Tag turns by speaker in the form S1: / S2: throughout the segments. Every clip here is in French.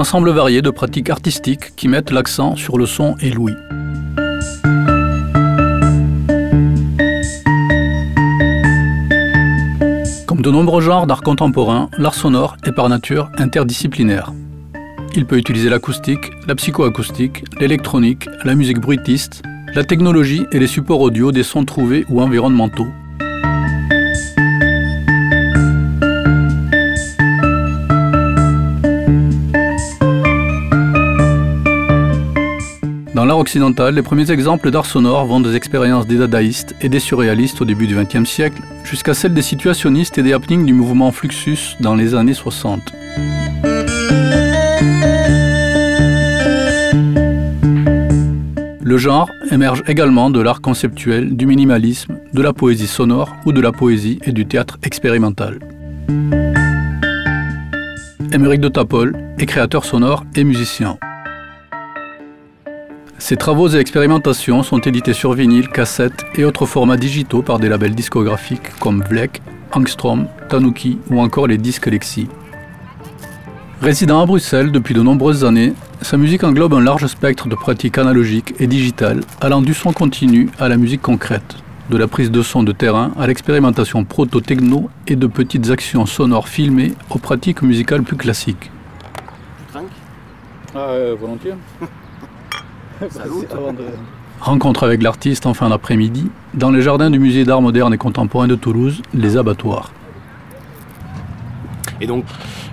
S1: ensemble varié de pratiques artistiques qui mettent l'accent sur le son et l'ouïe. Comme de nombreux genres d'art contemporain, l'art sonore est par nature interdisciplinaire. Il peut utiliser l'acoustique, la psychoacoustique, l'électronique, la musique bruitiste, la technologie et les supports audio des sons trouvés ou environnementaux, Dans l'art occidental, les premiers exemples d'art sonore vont des expériences des dadaïstes et des surréalistes au début du XXe siècle, jusqu'à celles des situationnistes et des happenings du mouvement Fluxus dans les années 60. Le genre émerge également de l'art conceptuel, du minimalisme, de la poésie sonore ou de la poésie et du théâtre expérimental. Émeric de Tapol est créateur sonore et musicien. Ses travaux et expérimentations sont édités sur vinyle, cassette et autres formats digitaux par des labels discographiques comme Vlek, Angstrom, Tanuki ou encore les disques Lexi. Résident à Bruxelles depuis de nombreuses années, sa musique englobe un large spectre de pratiques analogiques et digitales, allant du son continu à la musique concrète, de la prise de son de terrain à l'expérimentation proto-techno et de petites actions sonores filmées aux pratiques musicales plus classiques.
S2: Ah, euh, volontiers.
S1: Rencontre avec l'artiste en fin d'après-midi dans les jardins du musée d'art moderne et contemporain de Toulouse, les abattoirs.
S2: Et donc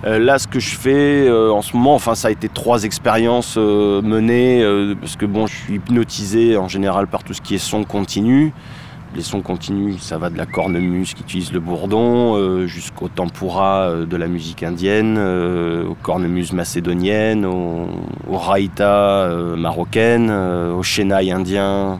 S2: euh, là, ce que je fais euh, en ce moment, enfin, ça a été trois expériences euh, menées parce que bon, je suis hypnotisé en général par tout ce qui est son continu. Les sons continus, ça va de la cornemuse qui utilise le bourdon jusqu'au tempura de la musique indienne, aux cornemuses macédoniennes, au, au raïta marocaine, au chenaï indien.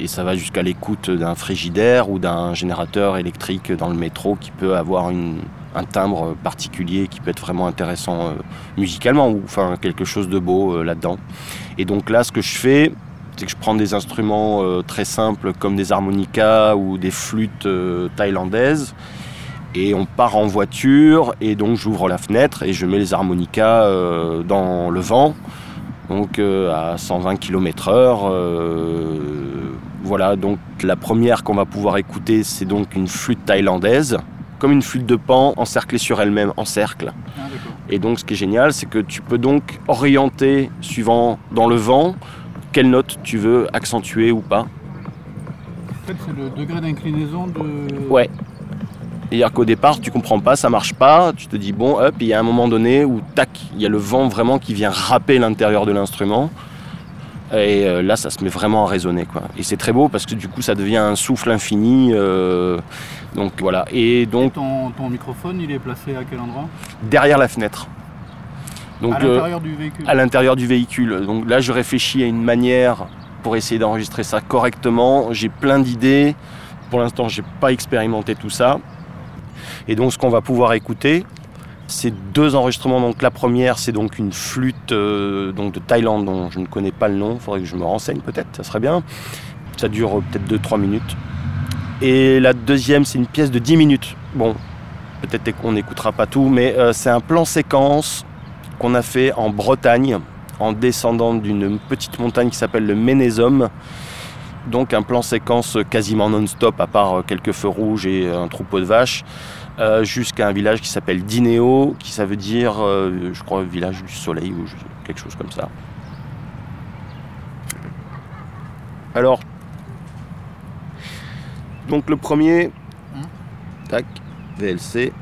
S2: Et ça va jusqu'à l'écoute d'un frigidaire ou d'un générateur électrique dans le métro qui peut avoir un timbre particulier qui peut être vraiment intéressant euh, musicalement ou enfin quelque chose de beau euh, là-dedans. Et donc là, ce que je fais, c'est que je prends des instruments euh, très simples comme des harmonicas ou des flûtes thaïlandaises et on part en voiture et donc j'ouvre la fenêtre et je mets les harmonicas dans le vent donc à 120 km/h. voilà, donc la première qu'on va pouvoir écouter, c'est donc une flûte thaïlandaise comme une flûte de pan encerclée sur elle-même, en cercle. Ah, et donc ce qui est génial, c'est que tu peux donc orienter, suivant dans le vent, quelle note tu veux accentuer ou pas.
S1: En fait, c'est le degré d'inclinaison de...
S2: Ouais. C'est-à-dire qu'au départ, tu comprends pas, ça marche pas, tu te dis bon, hop, il y a un moment donné où tac, il y a le vent vraiment qui vient râper l'intérieur de l'instrument. Et euh, là, ça se met vraiment à résonner. Quoi. Et c'est très beau parce que du coup, ça devient un souffle infini. Euh, donc voilà. Et donc.
S1: ton, microphone, il est placé à quel endroit?
S2: Derrière la fenêtre.
S1: Donc, à l'intérieur du véhicule.
S2: À l'intérieur du véhicule. Donc là, je réfléchis à une manière pour essayer d'enregistrer ça correctement. J'ai plein d'idées. Pour l'instant, j'ai pas expérimenté tout ça. Et donc, ce qu'on va pouvoir écouter, c'est deux enregistrements. Donc la première, c'est donc une flûte euh, donc de Thaïlande dont je ne connais pas le nom. Il faudrait que je me renseigne peut-être, ça serait bien. Ça dure euh, peut-être 2-3 minutes. Et la deuxième, c'est une pièce de 10 minutes. Bon, peut-être qu'on n'écoutera pas tout, mais euh, c'est un plan séquence qu'on a fait en Bretagne, en descendant d'une petite montagne qui s'appelle le Ménézum. Donc un plan séquence quasiment non-stop, à part quelques feux rouges et un troupeau de vaches. Euh, jusqu'à un village qui s'appelle Dineo, qui ça veut dire, euh, je crois, village du soleil ou quelque chose comme ça. Alors, donc le premier, hein tac, VLC,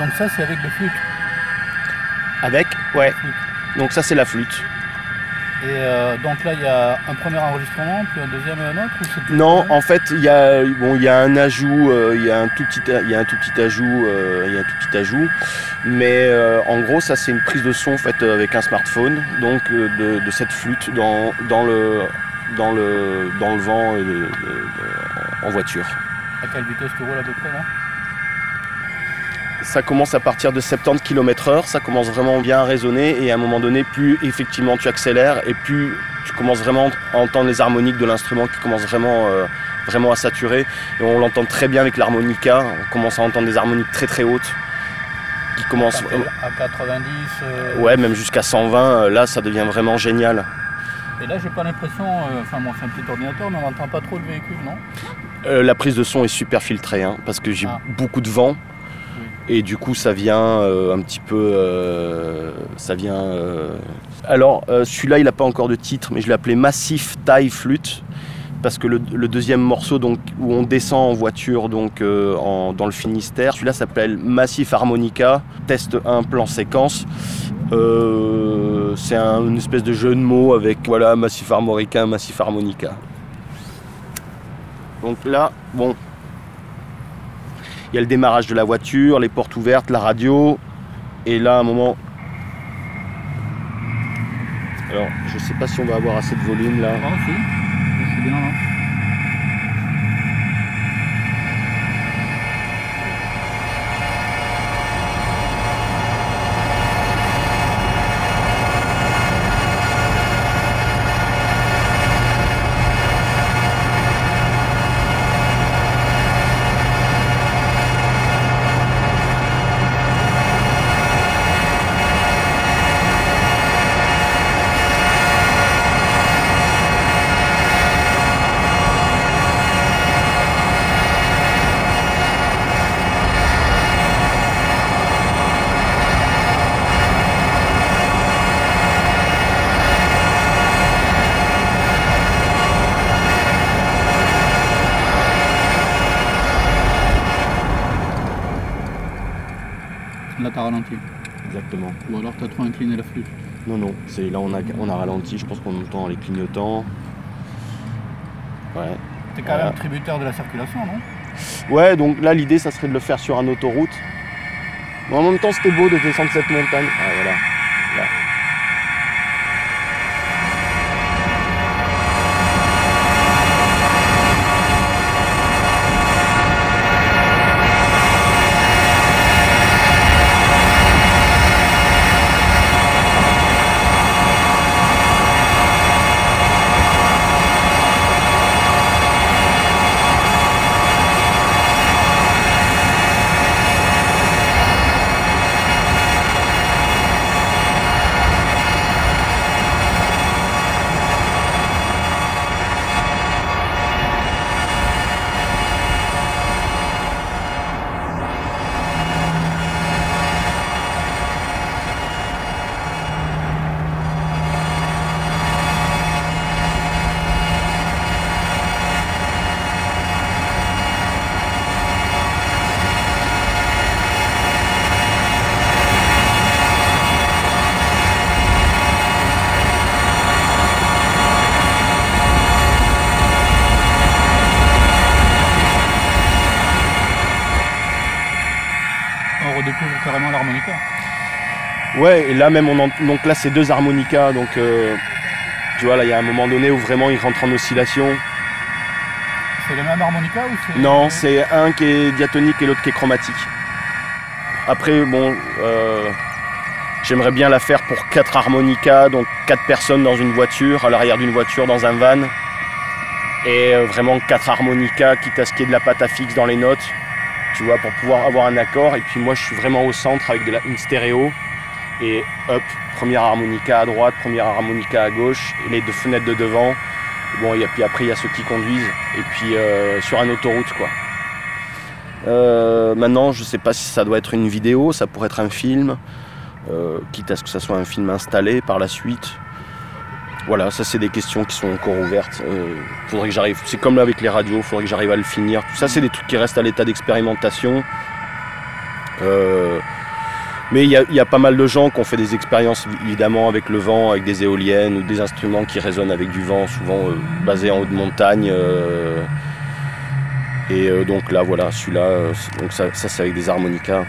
S1: donc ça c'est avec le flûte.
S2: Avec Ouais. Donc ça c'est la flûte.
S1: Et euh, donc là, il y a un premier enregistrement, puis un deuxième et un autre
S2: Non, en fait, il y a bon, il y a un ajout, euh, il y a un tout petit, il y a un tout petit ajout, euh, il y a un tout petit ajout, mais en gros, ça c'est une prise de son faite avec un smartphone, donc de, cette flûte dans, dans le dans le dans le vent en voiture.
S1: À quelle vitesse tu roules à peu près là?
S2: Ça commence à partir de 70 km/h, ça commence vraiment bien à résonner et à un moment donné, plus effectivement tu accélères et plus tu commences vraiment à entendre les harmoniques de l'instrument qui commencent vraiment, euh, vraiment à saturer. Et on l'entend très bien avec l'harmonica, on commence à entendre des harmoniques très très hautes
S1: qui commencent à 90. Euh,
S2: ouais, même jusqu'à 120, euh, là ça devient vraiment génial.
S1: Et là, j'ai pas l'impression, enfin, moi, c'est un petit ordinateur, mais on n'entend pas trop le véhicule, non?
S2: La prise de son est super filtrée, hein, parce que j'ai ah. beaucoup de vent. Et du coup, ça vient euh, un petit peu. Euh, ça vient. Euh, alors, celui-là, il n'a pas encore de titre, mais je l'ai appelé Massif Taille Flûte. Parce que le, deuxième morceau donc, où on descend en voiture donc, dans le Finistère, celui-là s'appelle Massif Harmonica, test 1, plan séquence. c'est une espèce de jeu de mots avec voilà, Massif Harmonica, Massif Harmonica. Donc là, bon, il y a le démarrage de la voiture, les portes ouvertes, la radio. Et là, à un moment. Alors, je sais pas si on va avoir assez de volume là.
S1: Ah, si. C'est bien là.
S2: Exactement.
S1: Ou alors tu as trop incliné la flûte
S2: Non, non, c'est là on a, on a ralenti, je pense qu'on entend les clignotants.
S1: Ouais. T'es quand même tributaire de la circulation, non?
S2: Ouais, donc là l'idée ça serait de le faire sur un autoroute. Mais en même temps c'était beau de descendre cette montagne. Ah voilà. Ouais, et là même, on donc là c'est deux harmonicas, donc euh, tu vois, là il y a un moment donné où vraiment ils rentrent en oscillation.
S1: C'est les mêmes harmonicas ou c'est...
S2: Non, c'est un qui est diatonique et l'autre qui est chromatique. Après, bon, euh, j'aimerais bien la faire pour quatre harmonicas, donc quatre personnes dans une voiture, à l'arrière d'une voiture, dans un van. Et euh, vraiment quatre harmonicas, quitte à ce qu'il y ait de la pâte à fixe dans les notes, tu vois, pour pouvoir avoir un accord. Et puis moi, je suis vraiment au centre avec de une stéréo et hop, première harmonica à droite, première harmonica à gauche, et les deux fenêtres de devant. Bon, et puis après, il y a ceux qui conduisent, et puis euh, sur un autoroute, quoi. Euh, maintenant, je sais pas si ça doit être une vidéo, ça pourrait être un film, euh, quitte à ce que ça soit un film installé par la suite. Voilà, ça c'est des questions qui sont encore ouvertes. faudrait que j'arrive. C'est comme là avec les radios, faudrait que j'arrive à le finir. Tout ça, c'est des trucs qui restent à l'état d'expérimentation. Mais il y, a pas mal de gens qui ont fait des expériences évidemment avec le vent, avec des éoliennes ou des instruments qui résonnent avec du vent, souvent euh, basés en haut de montagne. Euh. et euh, donc là voilà, celui-là, donc ça, ça c'est avec des harmonicas.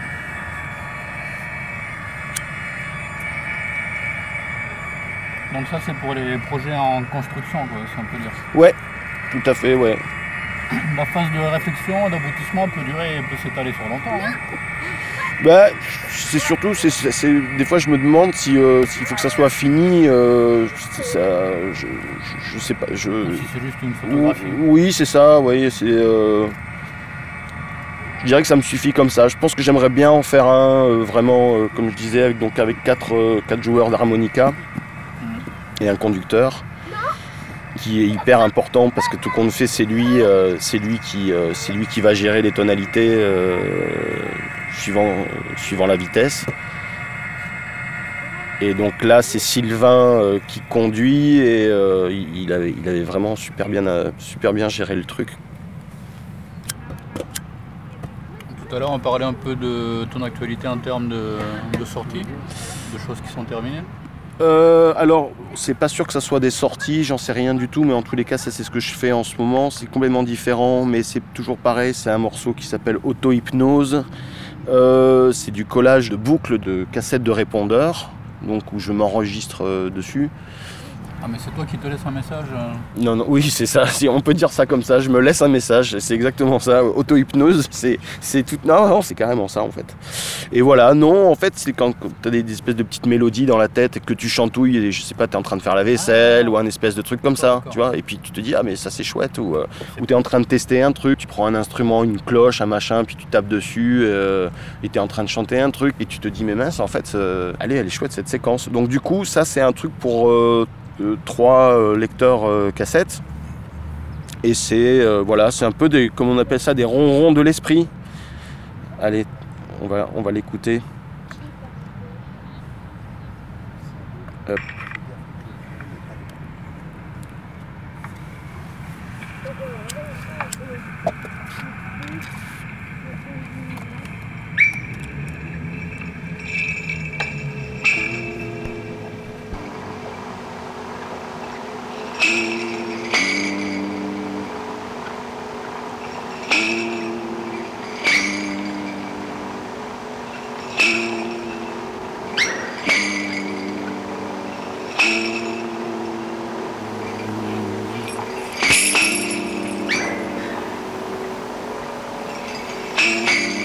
S1: Donc ça c'est pour les projets en construction, quoi, si on peut dire.
S2: Ouais, tout à fait, ouais.
S1: La phase de réflexion, d'aboutissement peut durer, peut s'étaler sur longtemps. Hein
S2: bah, c'est surtout, c'est, des fois je me demande si, euh, s'il faut que ça soit fini. Euh, ça, je, je, sais pas. Je...
S1: Si c'est juste une photographie.
S2: Oui, c'est ça. Oui, c'est. Euh, je dirais que ça me suffit comme ça. Je pense que j'aimerais bien en faire un vraiment, comme je disais, avec donc avec quatre, quatre joueurs d'harmonica et un conducteur qui est hyper important parce que tout compte fait c'est lui, c'est lui qui, c'est lui qui va gérer les tonalités suivant, suivant la vitesse. Et donc là, c'est Sylvain euh, qui conduit et euh, il, avait, il, avait, vraiment super bien, euh, super bien géré le truc.
S1: Tout à l'heure, on parlait un peu de ton actualité en termes de, de sorties, de choses qui sont terminées.
S2: Euh, alors, c'est pas sûr que ça soit des sorties, j'en sais rien du tout, mais en tous les cas, ça c'est ce que je fais en ce moment. C'est complètement différent, mais c'est toujours pareil. C'est un morceau qui s'appelle Auto-hypnose. Euh, c'est du collage de boucles de cassettes de répondeurs, donc où je m'enregistre euh, dessus.
S1: Ah mais c'est toi qui te laisses un message euh.
S2: Non, non, oui, c'est ça, on peut dire ça comme ça, je me laisse un message, c'est exactement ça, auto-hypnose, c'est, c'est tout... Non, non, c'est carrément ça en fait. Et voilà, non, en fait, c'est quand tu as des, espèces de petites mélodies dans la tête et que tu chantouilles, et je sais pas, tu es en train de faire la vaisselle ah. ou un espèce de truc comme ça, tu vois, et puis tu te dis, ah mais ça c'est chouette, ou, euh, ou tu es en train de tester un truc, tu prends un instrument, une cloche, un machin, puis tu tapes dessus, euh, et tu es en train de chanter un truc, et tu te dis, mais mince, en fait, allez, elle est chouette cette séquence. Donc du coup, ça c'est un truc pour trois euh, lecteurs euh, cassettes. Et c'est euh, voilà, c'est un peu des, comme on appelle ça, des ronrons de l'esprit. Allez, on va, on va l'écouter.
S1: comment you.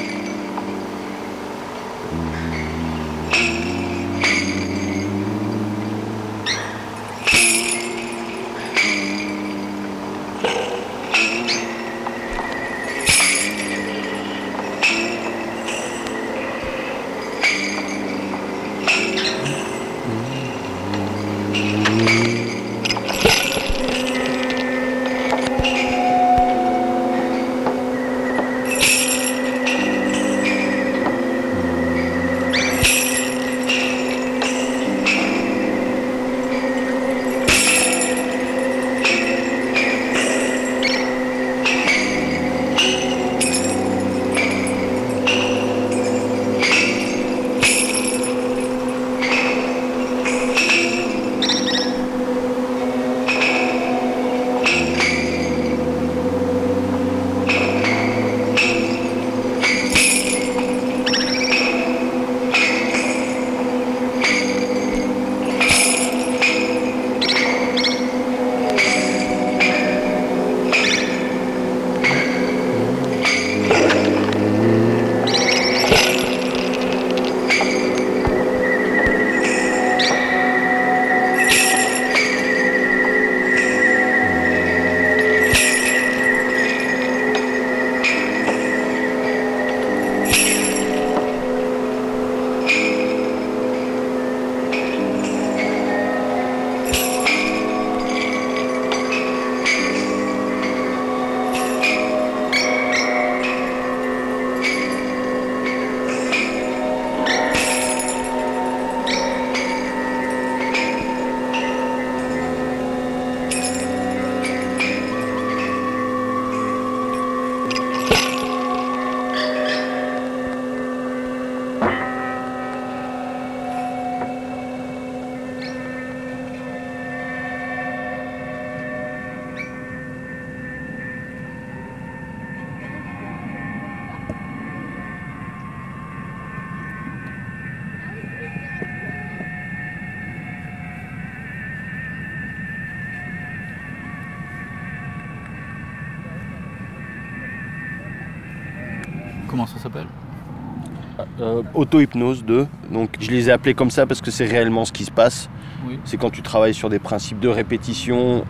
S2: Euh, Auto-hypnose 2. Donc je les ai appelés comme ça parce que c'est réellement ce qui se passe.
S1: Oui.
S2: C'est quand tu travailles sur des principes de répétition.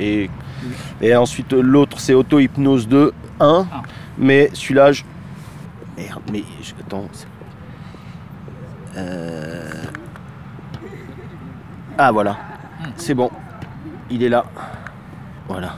S2: et, et ensuite l'autre c'est Auto-hypnose 2, 1.
S1: Ah.
S2: Mais celui-là, je... Merde, mais je... attends. Euh... Ah voilà.
S1: Hmm.
S2: C'est bon. Il est là. Voilà.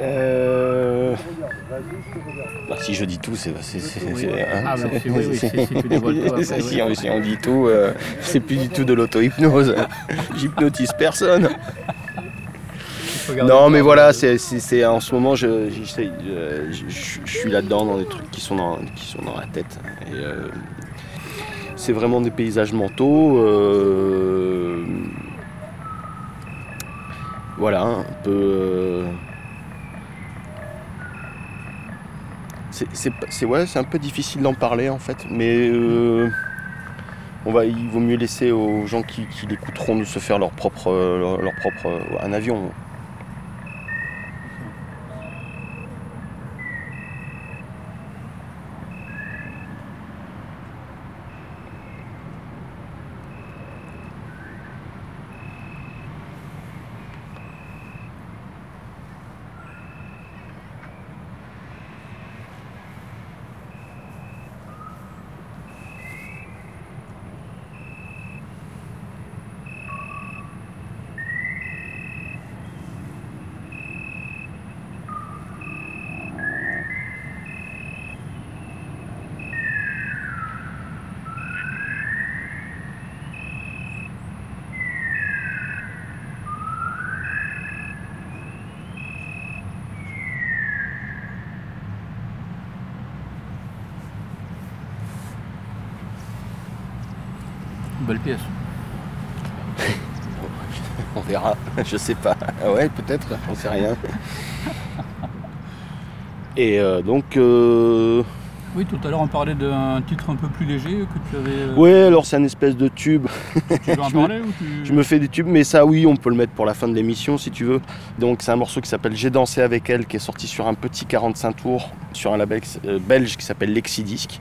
S2: Euh... Bah, si je dis tout, c'est.
S1: Ah, si, oui, oui, si- si tu dévoiles tout après,
S2: si,
S1: oui.
S2: on, si on dit tout, euh, c'est plus du tout de l'auto-hypnose. J'hypnotise personne. Non, mais voilà, c'est, c'est- c'est- en ce moment, je, j'essaye, euh, je, je- je suis là-dedans dans des trucs qui sont dans, qui sont dans la tête. Et, euh, c'est vraiment des paysages mentaux. euh, voilà, un peu. euh, c'est, ouais, un peu difficile d'en parler en fait, mais euh, on va, il vaut mieux laisser aux gens qui, l'écouteront de se faire leur propre, leur, leur propre euh, un avion.
S1: Belle pièce.
S2: On verra, je sais pas. Ah ouais, peut-être, on sait rien. Et euh, donc. euh,
S1: Oui, tout à l'heure on parlait d'un titre un peu plus léger que tu avais. euh,
S2: Ouais, alors c'est un espèce de tube.
S1: Tu veux en
S2: je me-
S1: parler ou tu...
S2: Je me fais des tubes, mais ça, oui, on peut le mettre pour la fin de l'émission si tu veux. Donc, c'est un morceau qui s'appelle J'ai dansé avec elle, qui est sorti sur un petit 45 tours, sur un label euh, belge qui s'appelle Lexidisc,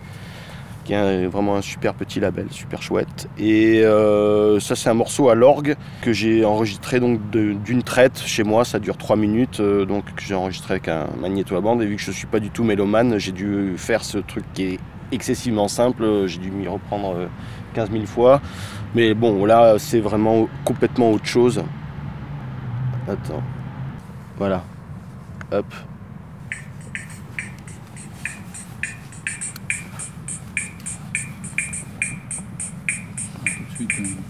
S2: vraiment un super petit label, super chouette. Et euh, ça, c'est un morceau à l'orgue que j'ai enregistré donc d'une traite chez moi. Ça dure 3 minutes, euh, donc que j'ai enregistré avec un magnéto à bande. Et vu que je suis pas du tout mélomane, j'ai dû faire ce truc qui est excessivement simple. J'ai dû m'y reprendre euh, 15 000 fois. Mais bon, là, c'est vraiment complètement autre chose. Attends. Voilà. Hop.
S1: Tout de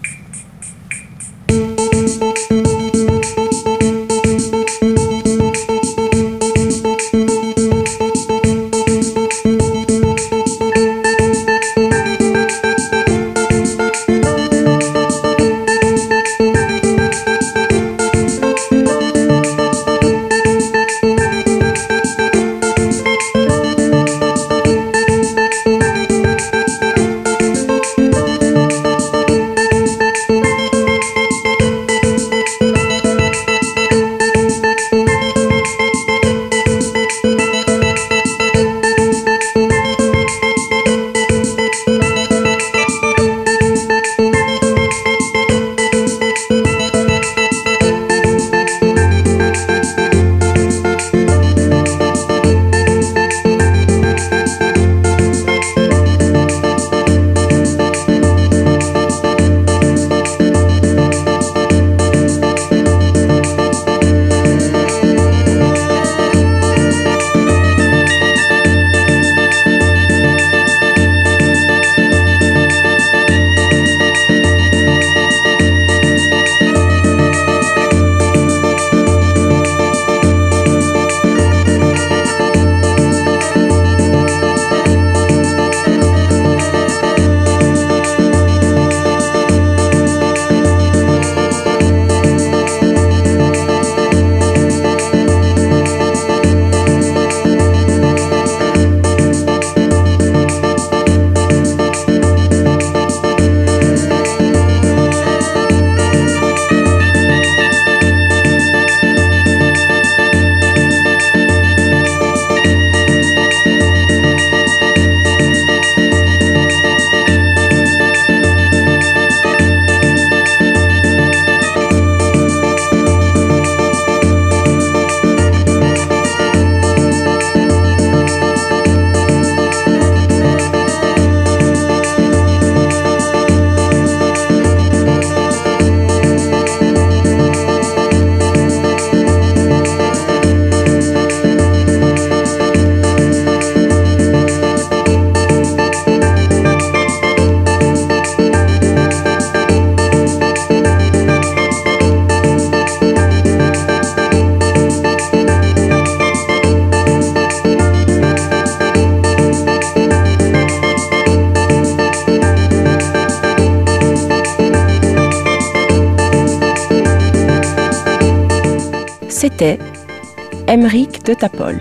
S3: de Tapol.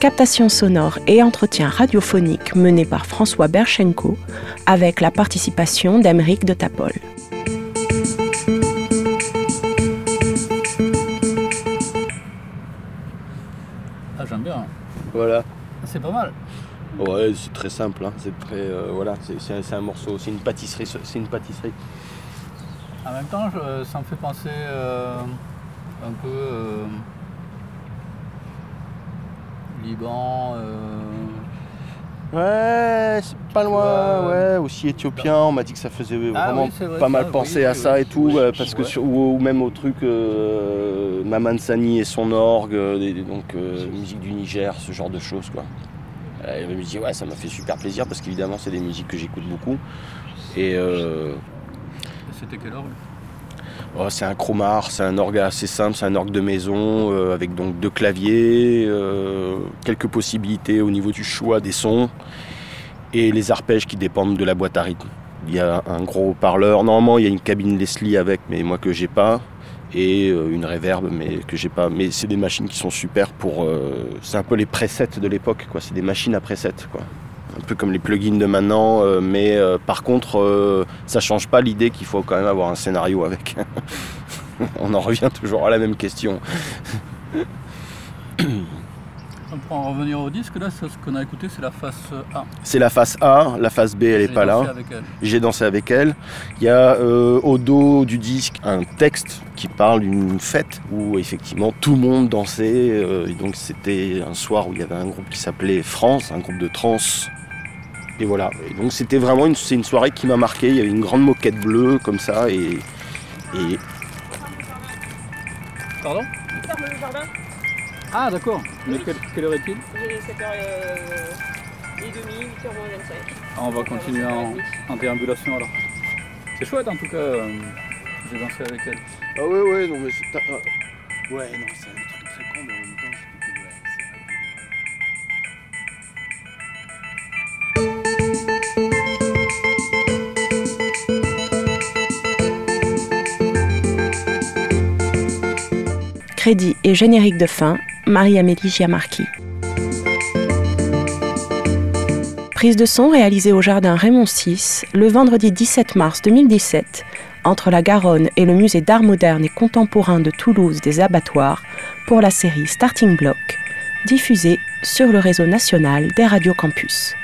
S3: Captation sonore et entretien radiophonique mené par François Berchenko avec la participation d'Emeric de Tapol.
S1: Ah, j'aime bien.
S2: Voilà.
S1: C'est pas mal.
S2: Ouais, c'est très simple. hein. C'est très. euh, voilà, c'est- un, morceau. C'est une pâtisserie. C'est une pâtisserie.
S1: En même temps, je- ça me fait penser euh, un peu euh, Liban.
S2: Ouais, c'est pas loin. ouais, aussi éthiopien. On m'a dit que ça faisait
S1: Ah
S2: vraiment
S1: oui, c'est vrai,
S2: pas mal
S1: ça,
S2: penser
S1: oui,
S2: à
S1: oui,
S2: ça et tout, parce que sur- ou, ou même au truc euh, Maman Sani et son orgue, donc musique du Niger, ce genre de choses quoi. Euh, Elle me dit ouais, ça m'a fait super plaisir parce qu'évidemment c'est des musiques que j'écoute beaucoup. Et euh,
S1: C'était quelle heure
S2: Oh, c'est un chromar, c'est un orgue assez simple, c'est un orgue de maison euh, avec donc deux claviers, euh, quelques possibilités au niveau du choix des sons et les arpèges qui dépendent de la boîte à rythme. Il y a un gros parleur, normalement il y a une cabine Leslie avec, mais moi que j'ai pas, et euh, une reverb, mais que j'ai pas. Mais c'est des machines qui sont super pour. c'est un peu les presets de l'époque, quoi. C'est des machines à presets, quoi un peu comme les plugins de maintenant, euh, mais euh, par contre, euh, ça change pas l'idée qu'il faut quand même avoir un scénario avec. On en revient toujours à la même question.
S1: Pour en revenir au disque, là, ce qu'on a écouté, c'est la face A.
S2: C'est la face A, la face B, elle n'est pas là. J'ai dansé avec elle. Il y a au dos du disque un texte qui parle d'une fête où effectivement tout le monde dansait. donc c'était un soir où il y avait un groupe qui s'appelait France, un groupe de trans et voilà. donc c'était vraiment une, c'est une soirée qui m'a marqué. Il y avait une grande moquette bleue comme ça et. et...
S1: Pardon?
S4: Ferme le jardin?
S1: Ah d'accord. Mais quelle, heure est-il?
S4: Il est 7h30, 8h25.
S1: Ah, on va continuer en, en, déambulation alors. C'est chouette en tout cas. Euh, j'ai dansé avec elle.
S2: Ah ouais ouais non mais c'est. Ah, ouais non c'est un truc très con mais en même temps
S3: Crédit et générique de fin, Marie-Amélie Giamarchi. Prise de son réalisée au jardin Raymond VI le vendredi 17 mars 2017 entre la Garonne et le musée d'art moderne et contemporain de Toulouse des abattoirs pour la série Starting Block, diffusée sur le réseau national des radios campus.